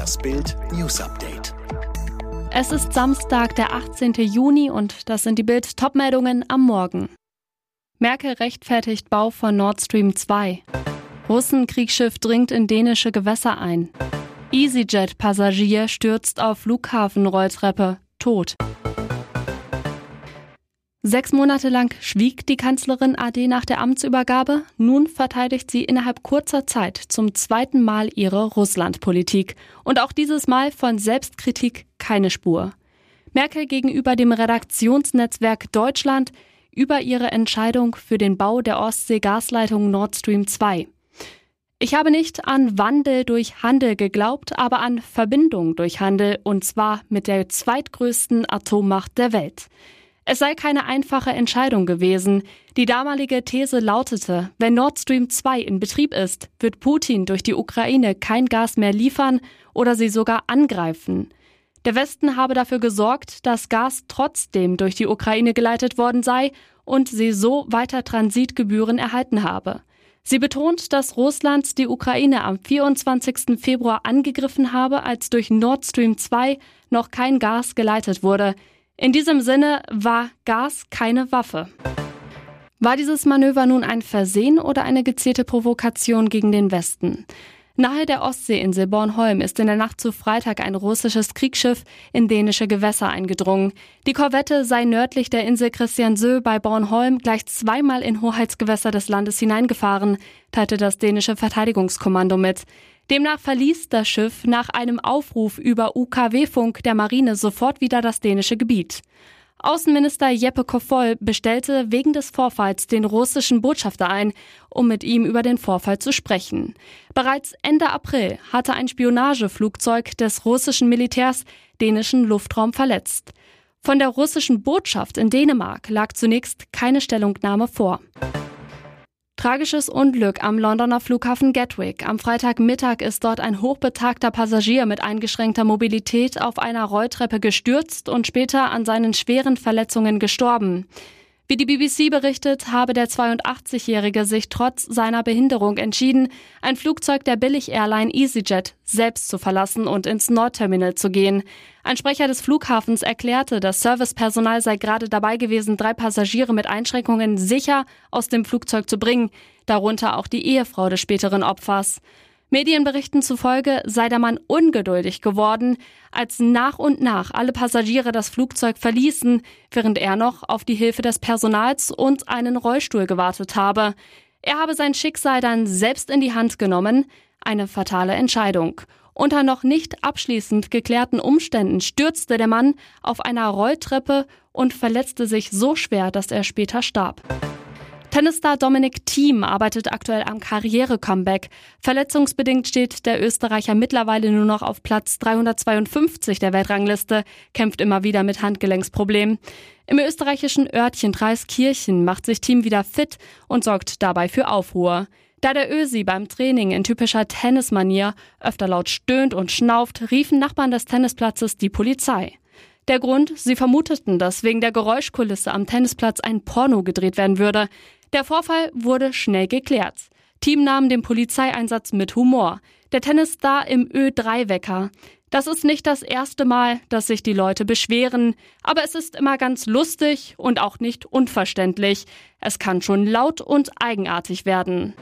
Das Bild News Update. Es ist Samstag, der 18. Juni und das sind die Bild Topmeldungen am Morgen. Merkel rechtfertigt Bau von Nord Stream 2. Russenkriegsschiff dringt in dänische Gewässer ein. EasyJet-Passagier stürzt auf Flughafenrolltreppe, tot. Sechs Monate lang schwieg die Kanzlerin AD nach der Amtsübergabe. Nun verteidigt sie innerhalb kurzer Zeit zum zweiten Mal ihre Russlandpolitik. Und auch dieses Mal von Selbstkritik keine Spur. Merkel gegenüber dem Redaktionsnetzwerk Deutschland über ihre Entscheidung für den Bau der Ostsee-Gasleitung Nord Stream 2. Ich habe nicht an Wandel durch Handel geglaubt, aber an Verbindung durch Handel, und zwar mit der zweitgrößten Atommacht der Welt. Es sei keine einfache Entscheidung gewesen. Die damalige These lautete, wenn Nord Stream 2 in Betrieb ist, wird Putin durch die Ukraine kein Gas mehr liefern oder sie sogar angreifen. Der Westen habe dafür gesorgt, dass Gas trotzdem durch die Ukraine geleitet worden sei und sie so weiter Transitgebühren erhalten habe. Sie betont, dass Russland die Ukraine am 24. Februar angegriffen habe, als durch Nord Stream 2 noch kein Gas geleitet wurde. In diesem Sinne war Gas keine Waffe. War dieses Manöver nun ein Versehen oder eine gezielte Provokation gegen den Westen? Nahe der Ostseeinsel Bornholm ist in der Nacht zu Freitag ein russisches Kriegsschiff in dänische Gewässer eingedrungen. Die Korvette sei nördlich der Insel Christiansö bei Bornholm gleich zweimal in Hoheitsgewässer des Landes hineingefahren, teilte das dänische Verteidigungskommando mit. Demnach verließ das Schiff nach einem Aufruf über UKW-Funk der Marine sofort wieder das dänische Gebiet. Außenminister Jeppe Kofol bestellte wegen des Vorfalls den russischen Botschafter ein, um mit ihm über den Vorfall zu sprechen. Bereits Ende April hatte ein Spionageflugzeug des russischen Militärs dänischen Luftraum verletzt. Von der russischen Botschaft in Dänemark lag zunächst keine Stellungnahme vor. Tragisches Unglück am Londoner Flughafen Gatwick. Am Freitagmittag ist dort ein hochbetagter Passagier mit eingeschränkter Mobilität auf einer Rolltreppe gestürzt und später an seinen schweren Verletzungen gestorben. Wie die BBC berichtet, habe der 82-Jährige sich trotz seiner Behinderung entschieden, ein Flugzeug der Billig-Airline EasyJet selbst zu verlassen und ins Nordterminal zu gehen. Ein Sprecher des Flughafens erklärte, das Servicepersonal sei gerade dabei gewesen, drei Passagiere mit Einschränkungen sicher aus dem Flugzeug zu bringen, darunter auch die Ehefrau des späteren Opfers. Medienberichten zufolge sei der Mann ungeduldig geworden, als nach und nach alle Passagiere das Flugzeug verließen, während er noch auf die Hilfe des Personals und einen Rollstuhl gewartet habe. Er habe sein Schicksal dann selbst in die Hand genommen, eine fatale Entscheidung. Unter noch nicht abschließend geklärten Umständen stürzte der Mann auf einer Rolltreppe und verletzte sich so schwer, dass er später starb. Tennisstar Dominic Thiem arbeitet aktuell am Karriere-Comeback. Verletzungsbedingt steht der Österreicher mittlerweile nur noch auf Platz 352 der Weltrangliste, kämpft immer wieder mit Handgelenksproblemen. Im österreichischen Örtchen Dreiskirchen macht sich Thiem wieder fit und sorgt dabei für Aufruhr. Da der Ösi beim Training in typischer Tennismanier öfter laut stöhnt und schnauft, riefen Nachbarn des Tennisplatzes die Polizei. Der Grund, sie vermuteten, dass wegen der Geräuschkulisse am Tennisplatz ein Porno gedreht werden würde. Der Vorfall wurde schnell geklärt. Team nahm den Polizeieinsatz mit Humor. Der Tennisstar im Ö3-Wecker. Das ist nicht das erste Mal, dass sich die Leute beschweren, aber es ist immer ganz lustig und auch nicht unverständlich. Es kann schon laut und eigenartig werden.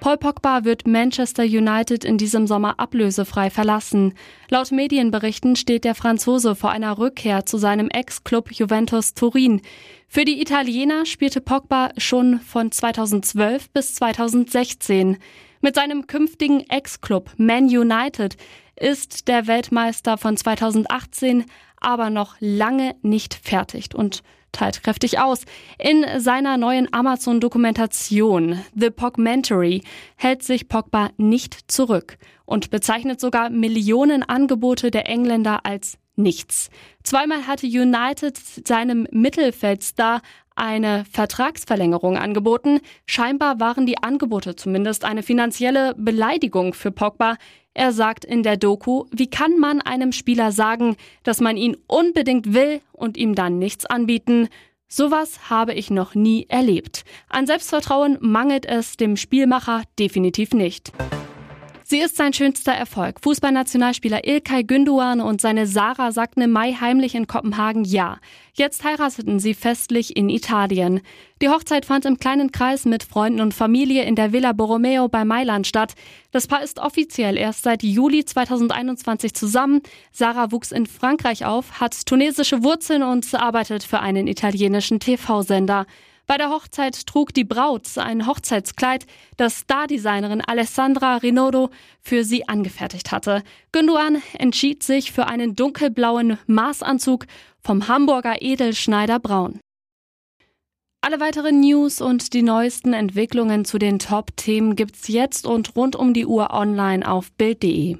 Paul Pogba wird Manchester United in diesem Sommer ablösefrei verlassen. Laut Medienberichten steht der Franzose vor einer Rückkehr zu seinem Ex-Club Juventus Turin. Für die Italiener spielte Pogba schon von 2012 bis 2016. Mit seinem künftigen Ex-Club Man United ist der Weltmeister von 2018 aber noch lange nicht fertig und teilt kräftig aus. In seiner neuen Amazon-Dokumentation The Pogmentary hält sich Pogba nicht zurück und bezeichnet sogar Millionen Angebote der Engländer als nichts. Zweimal hatte United seinem Mittelfeldstar eine Vertragsverlängerung angeboten. Scheinbar waren die Angebote zumindest eine finanzielle Beleidigung für Pogba. Er sagt in der Doku, wie kann man einem Spieler sagen, dass man ihn unbedingt will und ihm dann nichts anbieten? Sowas habe ich noch nie erlebt. An Selbstvertrauen mangelt es dem Spielmacher definitiv nicht. Sie ist sein schönster Erfolg. Fußballnationalspieler Ilkay Günduan und seine Sarah sagten im Mai heimlich in Kopenhagen Ja. Jetzt heirateten sie festlich in Italien. Die Hochzeit fand im kleinen Kreis mit Freunden und Familie in der Villa Borromeo bei Mailand statt. Das Paar ist offiziell erst seit Juli 2021 zusammen. Sarah wuchs in Frankreich auf, hat tunesische Wurzeln und arbeitet für einen italienischen TV-Sender. Bei der Hochzeit trug die Braut ein Hochzeitskleid, das Stardesignerin Alessandra Rinodo für sie angefertigt hatte. Günduan entschied sich für einen dunkelblauen Maßanzug vom Hamburger Edelschneider Braun. Alle weiteren News und die neuesten Entwicklungen zu den Top-Themen gibt's jetzt und rund um die Uhr online auf Bild.de.